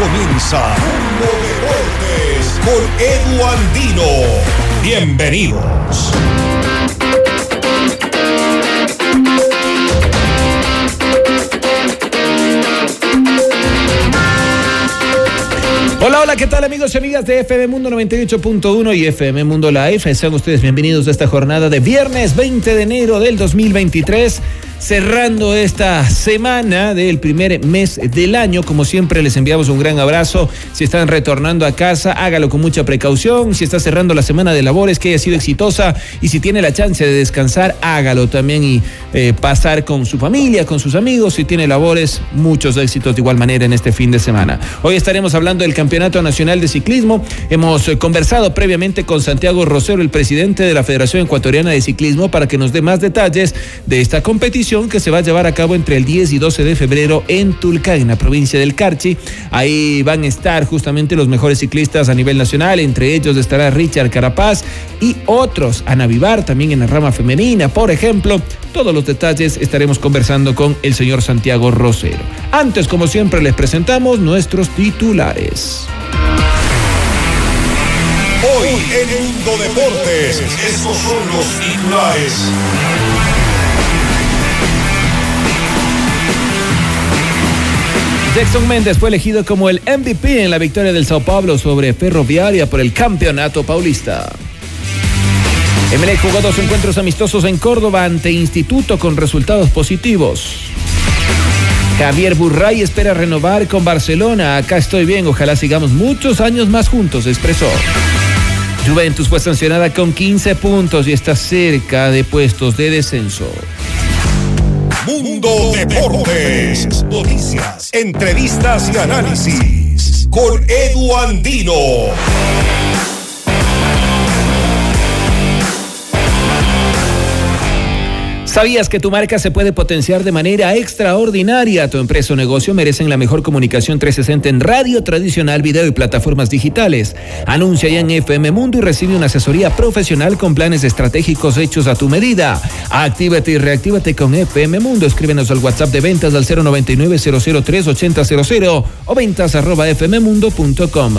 Comienza Mundo Deportes con Edu Andino. Bienvenidos. Hola, hola, ¿qué tal amigos y amigas de FM Mundo 98.1 y FM Mundo Live? Sean ustedes bienvenidos a esta jornada de viernes 20 de enero del 2023 cerrando esta semana del primer mes del año. Como siempre, les enviamos un gran abrazo. Si están retornando a casa, hágalo con mucha precaución. Si está cerrando la semana de labores, que haya sido exitosa. Y si tiene la chance de descansar, hágalo también y eh, pasar con su familia, con sus amigos. Si tiene labores, muchos éxitos de igual manera en este fin de semana. Hoy estaremos hablando del Campeonato Nacional de Ciclismo. Hemos eh, conversado previamente con Santiago Rosero, el presidente de la Federación Ecuatoriana de Ciclismo, para que nos dé más detalles de esta competición que se va a llevar a cabo entre el 10 y 12 de febrero en Tulca, en la provincia del Carchi. Ahí van a estar justamente los mejores ciclistas a nivel nacional, entre ellos estará Richard Carapaz y otros, Ana Vivar, también en la rama femenina, por ejemplo. Todos los detalles estaremos conversando con el señor Santiago Rosero. Antes, como siempre, les presentamos nuestros titulares. Hoy en Mundo Deportes, estos son los titulares. Jackson Méndez fue elegido como el MVP en la victoria del Sao Paulo sobre Ferroviaria por el Campeonato Paulista. MLE jugó dos encuentros amistosos en Córdoba ante Instituto con resultados positivos. Javier Burray espera renovar con Barcelona. Acá estoy bien, ojalá sigamos muchos años más juntos, expresó. Juventus fue sancionada con 15 puntos y está cerca de puestos de descenso. Mundo Deportes. Noticias, entrevistas y análisis. Con Edu Andino. ¿Sabías que tu marca se puede potenciar de manera extraordinaria? Tu empresa o negocio merecen la mejor comunicación 360 en radio tradicional, video y plataformas digitales. Anuncia ya en FM Mundo y recibe una asesoría profesional con planes estratégicos hechos a tu medida. Actívate y reactívate con FM Mundo. Escríbenos al WhatsApp de ventas al 099 003 8000 o ventas arroba fmmundo.com.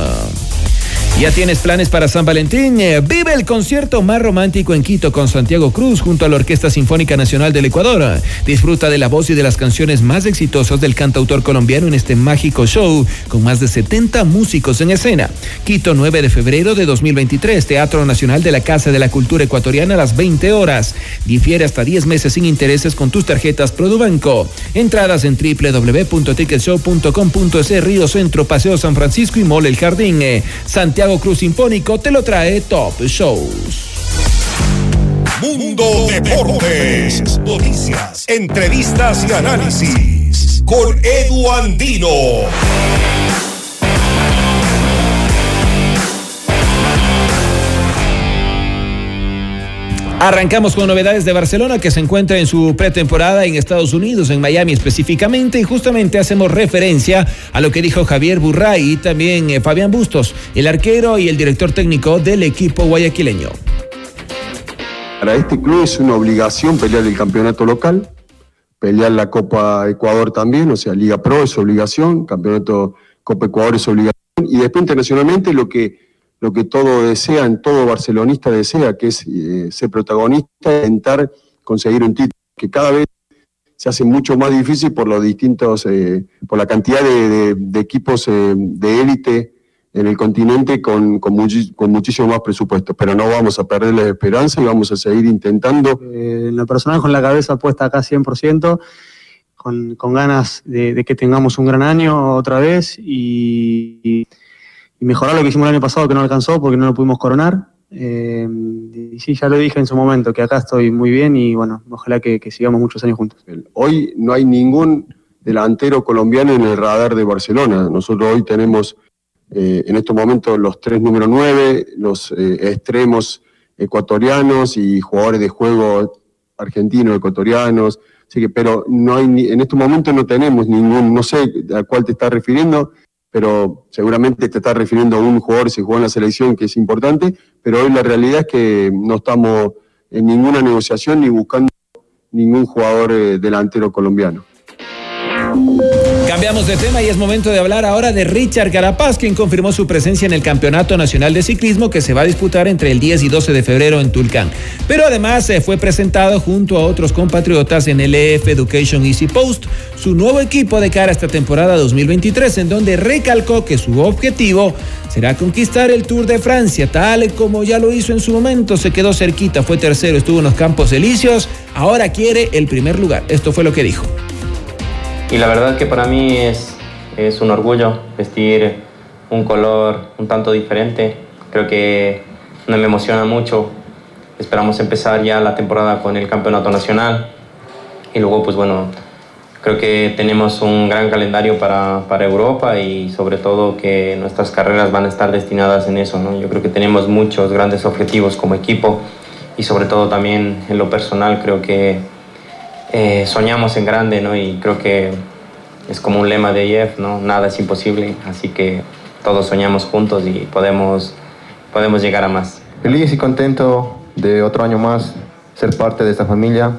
¿Ya tienes planes para San Valentín? Eh, vive el concierto más romántico en Quito con Santiago Cruz junto a la Orquesta Sinfónica Nacional del Ecuador. Disfruta de la voz y de las canciones más exitosas del cantautor colombiano en este mágico show con más de 70 músicos en escena. Quito 9 de febrero de 2023, Teatro Nacional de la Casa de la Cultura Ecuatoriana a las 20 horas. Difiere hasta 10 meses sin intereses con tus tarjetas Produbanco. Entradas en www.ticketshow.com.es Río Centro, Paseo San Francisco y Mole El Jardín. Eh, Cruz Sinfónico te lo trae Top Shows. Mundo Deportes. Noticias, entrevistas y análisis. Con Edu Andino. Arrancamos con novedades de Barcelona que se encuentra en su pretemporada en Estados Unidos, en Miami específicamente, y justamente hacemos referencia a lo que dijo Javier Burray y también eh, Fabián Bustos, el arquero y el director técnico del equipo guayaquileño. Para este club es una obligación pelear el campeonato local, pelear la Copa Ecuador también, o sea, Liga Pro es obligación, Campeonato Copa Ecuador es obligación, y después internacionalmente lo que lo que todo desean, todo barcelonista desea, que es eh, ser protagonista, intentar conseguir un título, que cada vez se hace mucho más difícil por los distintos, eh, por la cantidad de, equipos eh, de élite en el continente con, con, muchísimo más presupuesto, pero no vamos a perder la esperanza y vamos a seguir intentando. en lo personal, con la cabeza puesta acá 100%, con, con ganas de, que tengamos un gran año otra vez y mejorar lo que hicimos el año pasado que no alcanzó porque no lo pudimos coronar. Eh, y sí, ya lo dije en su momento, que acá estoy muy bien y bueno, ojalá que, sigamos muchos años juntos. Hoy no hay ningún delantero colombiano en el radar de Barcelona. Nosotros hoy tenemos eh, en estos momentos los tres número nueve, los eh, extremos ecuatorianos y jugadores de juego argentinos, ecuatorianos, así que, pero no hay, en estos momentos no tenemos ningún, no sé a cuál te estás refiriendo, pero seguramente te estás refiriendo a un jugador que se jugó en la selección que es importante, pero hoy la realidad es que no estamos en ninguna negociación ni buscando ningún jugador eh, delantero colombiano. Cambiamos de tema y es momento de hablar ahora de Richard Carapaz, quien confirmó su presencia en el Campeonato Nacional de Ciclismo que se va a disputar entre el 10 y 12 de febrero en Tulcán. Pero además se fue presentado junto a otros compatriotas en el EF Education Easy Post, su nuevo equipo de cara a esta temporada 2023, en donde recalcó que su objetivo será conquistar el Tour de Francia, tal como ya lo hizo en su momento, se quedó cerquita, fue tercero, estuvo en los Campos Elíseos, ahora quiere el primer lugar. Esto fue lo que dijo. Y la verdad que para mí es, es un orgullo vestir un color un tanto diferente. Creo que me emociona mucho. Esperamos empezar ya la temporada con el campeonato nacional. Y luego, pues bueno, creo que tenemos un gran calendario para, para, Europa y sobre todo que nuestras carreras van a estar destinadas en eso. ¿no? Yo creo que tenemos muchos grandes objetivos como equipo y sobre todo también en lo personal creo que eh, soñamos en grande, ¿no? Y creo que es como un lema de IEF, ¿no? Nada es imposible, así que todos soñamos juntos y podemos, podemos llegar a más. Feliz y contento de otro año más ser parte de esta familia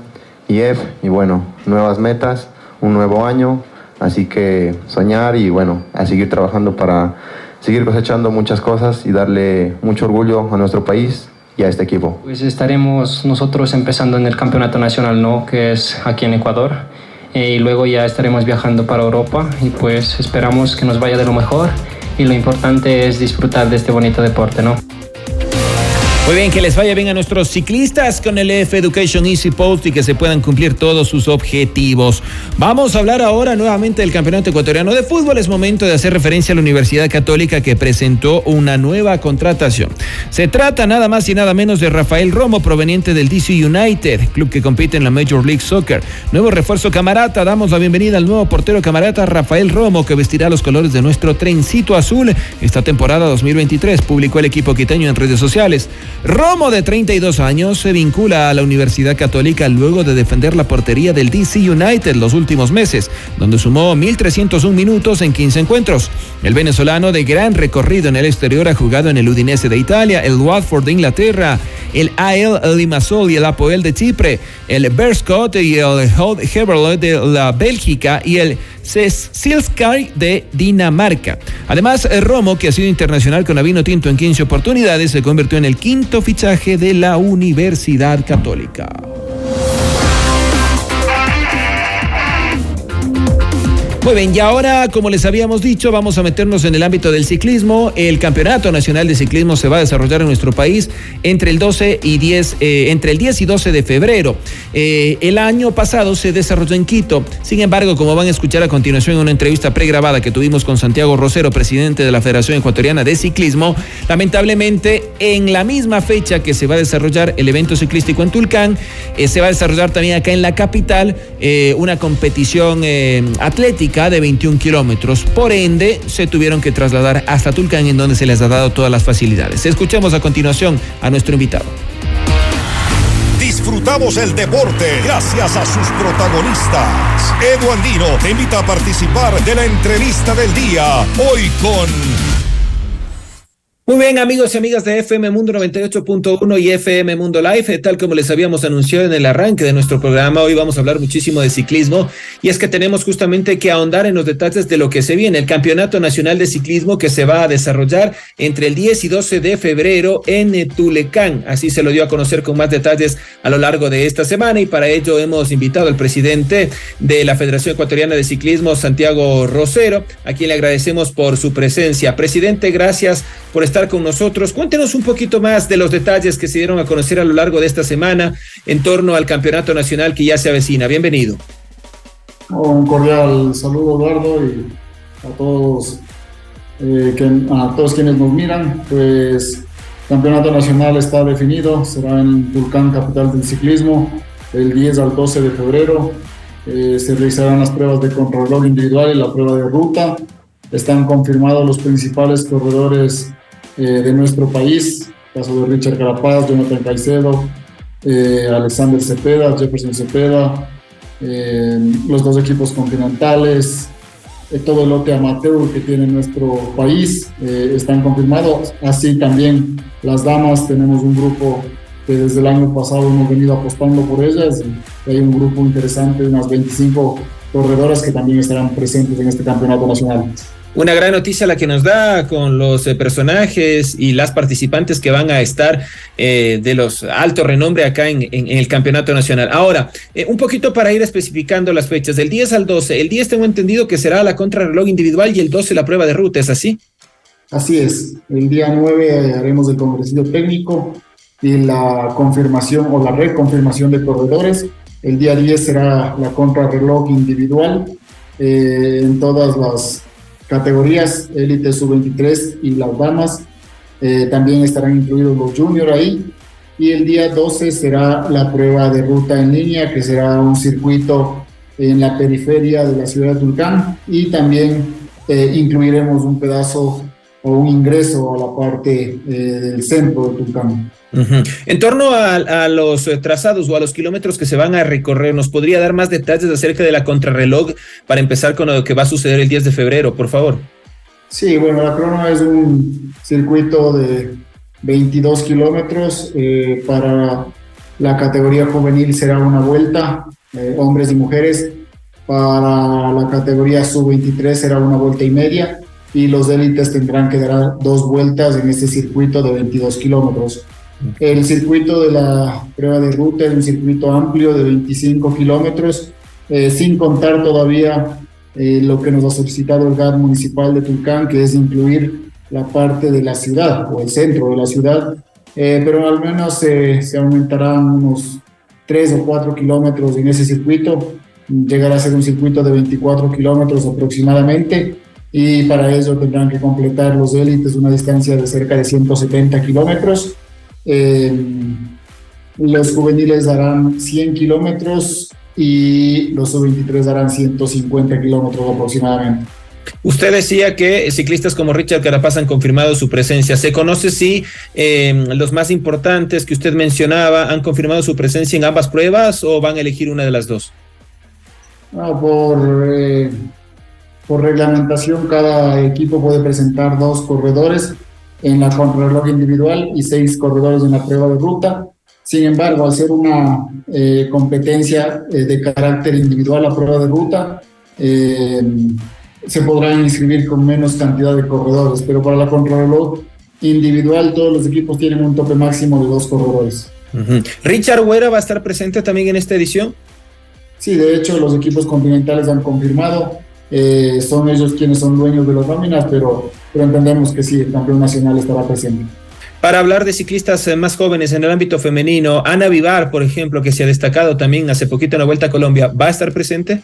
IEF y bueno, nuevas metas, un nuevo año, así que soñar y bueno, a seguir trabajando para seguir cosechando muchas cosas y darle mucho orgullo a nuestro país y a este equipo? Pues estaremos nosotros empezando en el campeonato nacional, ¿no? Que es aquí en Ecuador. Eh, y luego ya estaremos viajando para Europa y pues esperamos que nos vaya de lo mejor y lo importante es disfrutar de este bonito deporte, ¿no? Muy bien, que les vaya bien a nuestros ciclistas con el EF Education Easy Post y que se puedan cumplir todos sus objetivos. Vamos a hablar ahora nuevamente del Campeonato Ecuatoriano de Fútbol. Es momento de hacer referencia a la Universidad Católica que presentó una nueva contratación. Se trata nada más y nada menos de Rafael Romo, proveniente del DC United, club que compite en la Major League Soccer. Nuevo refuerzo camarata. Damos la bienvenida al nuevo portero camarata Rafael Romo, que vestirá los colores de nuestro trencito azul esta temporada 2023. Publicó el equipo quiteño en redes sociales. Romo, de 32 años, se vincula a la Universidad Católica luego de defender la portería del DC United los últimos meses, donde sumó 1.301 minutos en 15 encuentros. El venezolano de gran recorrido en el exterior ha jugado en el Udinese de Italia, el Watford de Inglaterra, el AL Limassol y el Apoel de Chipre, el Berscott y el Heverlee de la Bélgica y el Silskar de Dinamarca. Además, Romo, que ha sido internacional con Avino Tinto en 15 oportunidades, se convirtió en el quinto fichaje de la Universidad Católica. Muy bien, y ahora, como les habíamos dicho, vamos a meternos en el ámbito del ciclismo. El Campeonato Nacional de Ciclismo se va a desarrollar en nuestro país entre el 12 y 10, eh, entre el 10 y 12 de febrero. Eh, el año pasado se desarrolló en Quito. Sin embargo, como van a escuchar a continuación en una entrevista pregrabada que tuvimos con Santiago Rosero, presidente de la Federación Ecuatoriana de Ciclismo, lamentablemente en la misma fecha que se va a desarrollar el evento ciclístico en Tulcán, eh, se va a desarrollar también acá en la capital una competición atlética de 21 kilómetros. Por ende, se tuvieron que trasladar hasta Tulcán, en donde se les ha dado todas las facilidades. Escuchemos a continuación a nuestro invitado. Disfrutamos el deporte gracias a sus protagonistas. Edu Andino te invita a participar de la entrevista del día. Hoy con muy bien, amigos y amigas de FM Mundo 98.1 y FM Mundo Live, tal como les habíamos anunciado en el arranque de nuestro programa, hoy vamos a hablar muchísimo de ciclismo y es que tenemos justamente que ahondar en los detalles de lo que se viene, el Campeonato Nacional de Ciclismo que se va a desarrollar entre el 10 y 12 de febrero en Tulecán. Así se lo dio a conocer con más detalles a lo largo de esta semana y para ello hemos invitado al presidente de la Federación Ecuatoriana de Ciclismo, Santiago Rosero, a quien le agradecemos por su presencia. Presidente, gracias por estar estar con nosotros. Cuéntenos un poquito más de los detalles que se dieron a conocer a lo largo de esta semana en torno al campeonato nacional que ya se avecina. Bienvenido. Un cordial saludo, Eduardo, y a todos, eh, que, a todos quienes nos miran. Pues campeonato nacional está definido, será en Vulcán, capital del ciclismo, el 10 al 12 de febrero. Eh, se realizarán las pruebas de contrarreloj individual y la prueba de ruta. están confirmados los principales corredores de nuestro país, caso de Richard Carapaz, Jonathan Caicedo, Alexander Cepeda, Jefferson Cepeda, los dos equipos continentales, todo el lote amateur que tiene nuestro país eh, están confirmados. Así también las damas, tenemos un grupo que desde el año pasado hemos venido apostando por ellas. Y hay un grupo interesante de unas 25 corredoras que también estarán presentes en este campeonato nacional. Una gran noticia la que nos da con los eh, personajes y las participantes que van a estar eh, de los alto renombre acá en, el campeonato nacional. Ahora, eh, un poquito para ir especificando las fechas, del 10 al 12, el 10 tengo entendido que será la contrarreloj individual y el 12 la prueba de ruta, ¿es así? Así es, el día 9 haremos el congresillo técnico y la confirmación o la reconfirmación de corredores. El día 10 será la contrarreloj individual en todas las categorías élite sub-23 y las damas. Eh, también estarán incluidos los juniors ahí. Y el día 12 será la prueba de ruta en línea, que será un circuito en la periferia de la ciudad de Tulcán. Y también eh, incluiremos un pedazo o un ingreso a la parte eh, del centro de Tulcán. En torno a, los eh, trazados o a los kilómetros que se van a recorrer, ¿nos podría dar más detalles acerca de la contrarreloj para empezar con lo que va a suceder el 10 de febrero, por favor? Sí, bueno, la crono es un circuito de 22 kilómetros. Eh, para la categoría juvenil será una vuelta, eh, hombres y mujeres. Para la categoría sub-23 será una vuelta y media. Y los élites tendrán que dar dos vueltas en este circuito de 22 kilómetros. El circuito de la prueba de ruta es un circuito amplio de 25 kilómetros, eh, sin contar todavía eh, lo que nos ha solicitado el GAD municipal de Tulcán, que es incluir la parte de la ciudad o el centro de la ciudad, eh, pero al menos se aumentarán unos 3 o 4 kilómetros en ese circuito, llegará a ser un circuito de 24 kilómetros aproximadamente, y para eso tendrán que completar los élites una distancia de cerca de 170 kilómetros eh, los juveniles darán 100 kilómetros y los sub-23 darán 150 kilómetros aproximadamente. Usted decía que ciclistas como Richard Carapaz han confirmado su presencia. ¿Se conoce si em, los más importantes que usted mencionaba han confirmado su presencia en ambas pruebas o van a elegir una de las dos? por, eh, por reglamentación, cada equipo puede presentar dos corredores en la contrarreloj individual y seis corredores en la prueba de ruta. Sin embargo, al ser una eh, competencia eh, de carácter individual la prueba de ruta, eh, se podrán inscribir con menos cantidad de corredores, pero para la contrarreloj individual todos los equipos tienen un tope máximo de dos corredores. ¿Richard Huera va a estar presente también en esta edición? Sí, de hecho los equipos continentales han confirmado eh, son ellos quienes son dueños de las nóminas, pero, pero entendemos que sí, el campeón nacional estará presente. Para hablar de ciclistas eh, más jóvenes en el ámbito femenino, Ana Vivar, por ejemplo, que se ha destacado también hace poquito en la Vuelta a Colombia, ¿va a estar presente?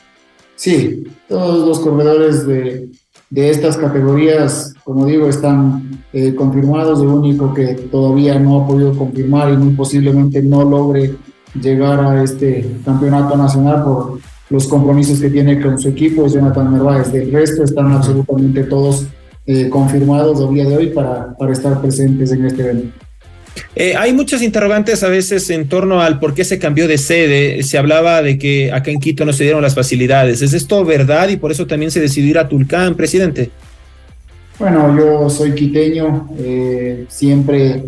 Sí, todos los corredores de, de estas categorías, como digo, están eh, confirmados. El único que todavía no ha podido confirmar y muy posiblemente no logre llegar a este campeonato nacional por los compromisos que tiene con su equipo es Jonathan Narváez. Del resto están absolutamente todos eh, confirmados a día de hoy para, para estar presentes en este evento. Eh, hay muchas interrogantes a veces en torno al por qué se cambió de sede. Se hablaba de que acá en Quito no se dieron las facilidades. ¿Es esto verdad y por eso también se decidió ir a Tulcán, presidente? Bueno, yo soy quiteño, eh, siempre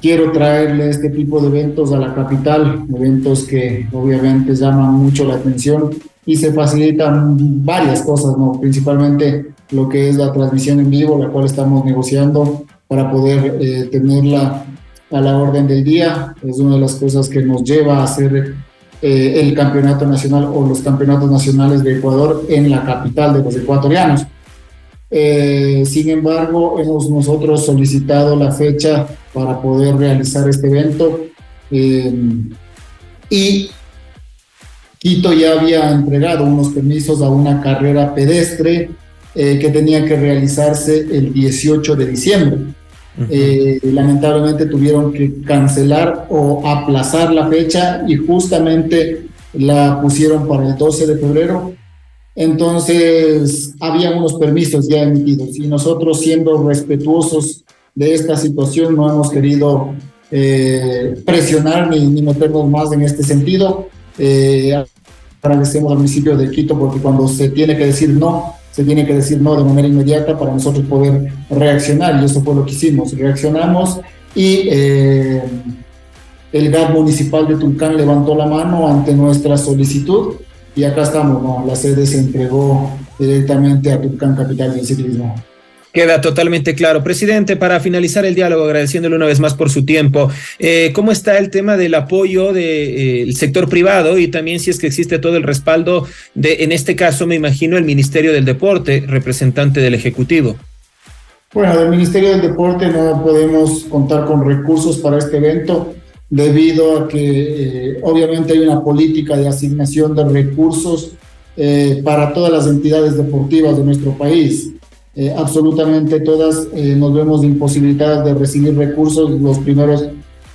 quiero traerle este tipo de eventos a la capital, eventos que obviamente llaman mucho la atención y se facilitan varias cosas, ¿no? principalmente lo que es la transmisión en vivo, la cual estamos negociando para poder eh, tenerla a la orden del día. Es una de las cosas que nos lleva a hacer eh, el campeonato nacional o los campeonatos nacionales de Ecuador en la capital de los ecuatorianos. Eh, sin embargo, hemos nosotros solicitado la fecha para poder realizar este evento. Eh, y Quito ya había entregado unos permisos a una carrera pedestre eh, que tenía que realizarse el 18 de diciembre. lamentablemente tuvieron que cancelar o aplazar la fecha y justamente la pusieron para el 12 de febrero Entonces, había unos permisos ya emitidos y nosotros siendo respetuosos de esta situación no hemos querido eh, presionar ni, ni, meternos más en este sentido. Eh, agradecemos al municipio de Quito porque cuando se tiene que decir no, se tiene que decir no de manera inmediata para nosotros poder reaccionar y eso fue lo que hicimos. Reaccionamos y eh, el GAT municipal de Tulcán levantó la mano ante nuestra solicitud y acá estamos, ¿no? La sede se entregó directamente a Tulcán Capital del Ciclismo. Queda totalmente claro. Presidente, para finalizar el diálogo, agradeciéndole una vez más por su tiempo, eh, ¿cómo está el tema del apoyo del eh, sector privado y también si es que existe todo el respaldo de, en este caso, me imagino, el Ministerio del Deporte, representante del Ejecutivo? Bueno, del Ministerio del Deporte no podemos contar con recursos para este evento debido a que eh, obviamente hay una política de asignación de recursos eh, para todas las entidades deportivas de nuestro país. Eh, absolutamente todas nos vemos imposibilitadas de recibir recursos los primeros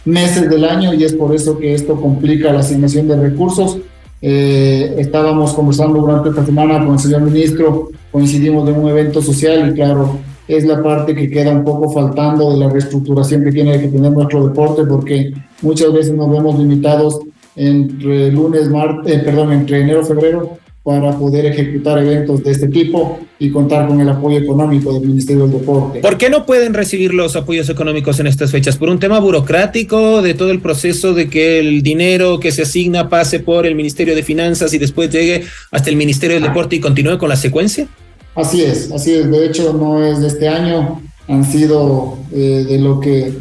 meses del año y es por eso que esto complica la asignación de recursos. estábamos conversando durante esta semana con el señor ministro, coincidimos en un evento social y claro, es la parte que queda un poco faltando de la reestructuración que tiene que tener nuestro deporte, porque muchas veces nos vemos limitados entre lunes, martes, eh, perdón, entre enero, febrero, para poder ejecutar eventos de este tipo y contar con el apoyo económico del Ministerio del Deporte. ¿Por qué no pueden recibir los apoyos económicos en estas fechas? ¿Por un tema burocrático de todo el proceso de que el dinero que se asigna pase por el Ministerio de Finanzas y después llegue hasta el Ministerio del Deporte y continúe con la secuencia? Así es, así es. De hecho, no es de este año. Han sido eh, de lo que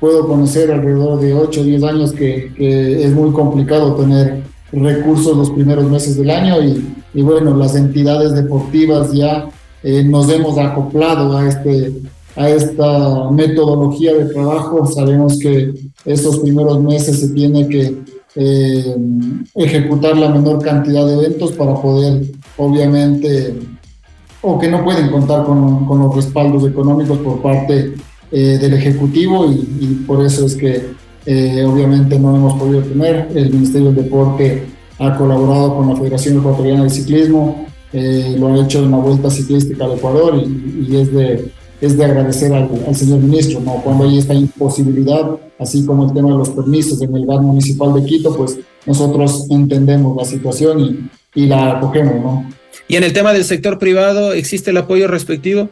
puedo conocer alrededor de 8 o 10 años que, es muy complicado tener recursos los primeros meses del año y, bueno, las entidades deportivas ya eh, nos hemos acoplado a, este, a esta metodología de trabajo. Sabemos que estos primeros meses se tiene que eh, ejecutar la menor cantidad de eventos para poder, obviamente, o que no pueden contar con, con los respaldos económicos por parte eh, del Ejecutivo y, por eso es que eh, obviamente no hemos podido tener. El Ministerio del Deporte ha colaborado con la Federación Ecuatoriana de Ciclismo, eh, lo ha hecho en la Vuelta Ciclística al Ecuador y, y es, de, es de agradecer al, al, señor ministro, ¿no? Cuando hay esta imposibilidad, así como el tema de los permisos en el GAD municipal de Quito, pues nosotros entendemos la situación y, y la acogemos, ¿no? ¿Y en el tema del sector privado existe el apoyo respectivo?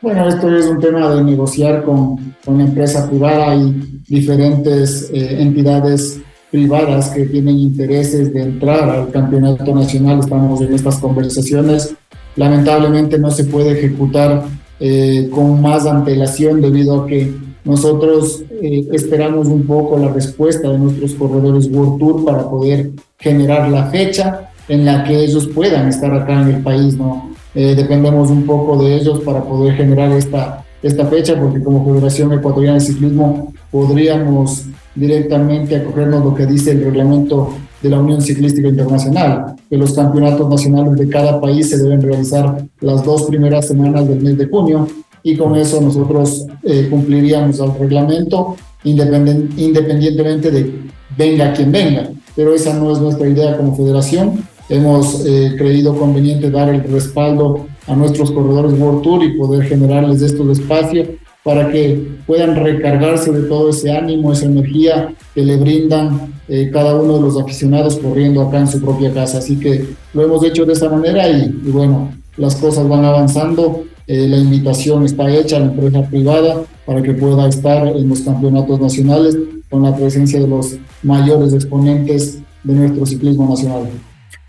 Bueno, esto es un tema de negociar con, con empresa privada y diferentes eh, entidades privadas que tienen intereses de entrar al campeonato nacional. Estamos en estas conversaciones. Lamentablemente no se puede ejecutar eh, con más antelación debido a que nosotros eh, esperamos un poco la respuesta de nuestros corredores World Tour para poder generar la fecha en la que ellos puedan estar acá en el país, ¿no? Eh, dependemos un poco de ellos para poder generar esta, esta fecha, porque como Federación Ecuatoriana de Ciclismo podríamos directamente acogernos lo que dice el reglamento de la Unión Ciclística Internacional, que los campeonatos nacionales de cada país se deben realizar las dos primeras semanas del mes de junio y con eso nosotros eh, cumpliríamos el reglamento independientemente de venga quien venga, pero esa no es nuestra idea como federación hemos eh, creído conveniente dar el respaldo a nuestros corredores World Tour y poder generarles estos espacios para que puedan recargarse de todo ese ánimo, esa energía que le brindan eh, cada uno de los aficionados corriendo acá en su propia casa. Así que lo hemos hecho de esta manera y, bueno, las cosas van avanzando. Eh, la invitación está hecha a la empresa privada para que pueda estar en los campeonatos nacionales con la presencia de los mayores exponentes de nuestro ciclismo nacional.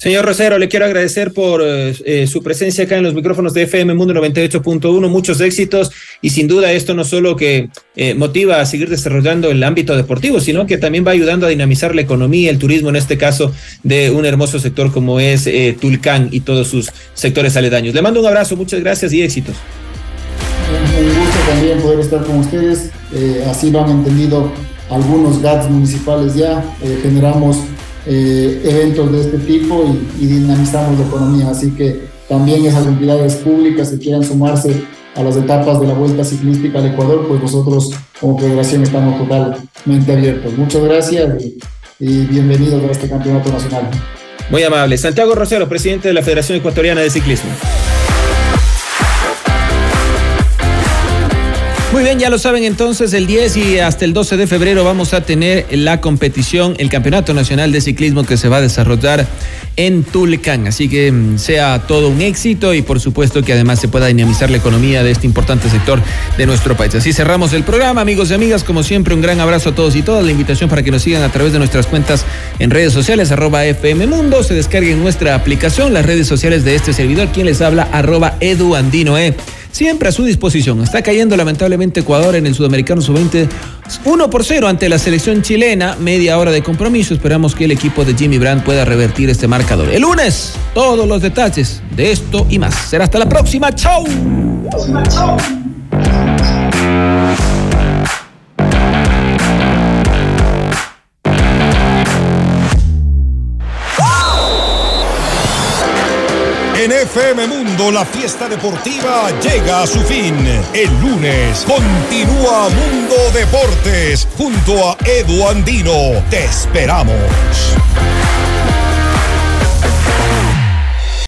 Señor Rosero, le quiero agradecer por eh, eh, su presencia acá en los micrófonos de FM Mundo 98.1, muchos éxitos y sin duda esto no solo que eh, motiva a seguir desarrollando el ámbito deportivo, sino que también va ayudando a dinamizar la economía, el turismo, en este caso de un hermoso sector como es Tulcán y todos sus sectores aledaños. Le mando un abrazo, muchas gracias y éxitos. Un gusto también poder estar con ustedes, así lo han entendido algunos GATS municipales ya, generamos eh, eventos de este tipo y, dinamizamos la economía. Así que también esas entidades públicas que quieran sumarse a las etapas de la Vuelta Ciclística al Ecuador, pues nosotros como federación estamos totalmente abiertos. Muchas gracias y, y bienvenidos a este campeonato nacional. Muy amable. Santiago Rosero, presidente de la Federación Ecuatoriana de Ciclismo. Muy bien, ya lo saben entonces, el 10 y hasta el 12 de febrero vamos a tener la competición, el Campeonato Nacional de Ciclismo que se va a desarrollar en Tulcán. Así que mm, sea todo un éxito y por supuesto que además se pueda dinamizar la economía de este importante sector de nuestro país. Así cerramos el programa, amigos y amigas. Como siempre, un gran abrazo a todos y todas. La invitación para que nos sigan a través de nuestras cuentas en redes sociales, arroba FM Mundo. Se descarguen nuestra aplicación, las redes sociales de este servidor, quien les habla, arroba eduandinoe siempre a su disposición. Está cayendo lamentablemente Ecuador en el Sudamericano Sub-20 1 por 0 ante la selección chilena, media hora de compromiso. Esperamos que el equipo de Jimmy Brandt pueda revertir este marcador. El lunes, todos los detalles de esto y más. Será hasta la próxima. ¡Chao! En FM Mundo la fiesta deportiva llega a su fin. El lunes continúa Mundo Deportes junto a Edu Andino. Te esperamos.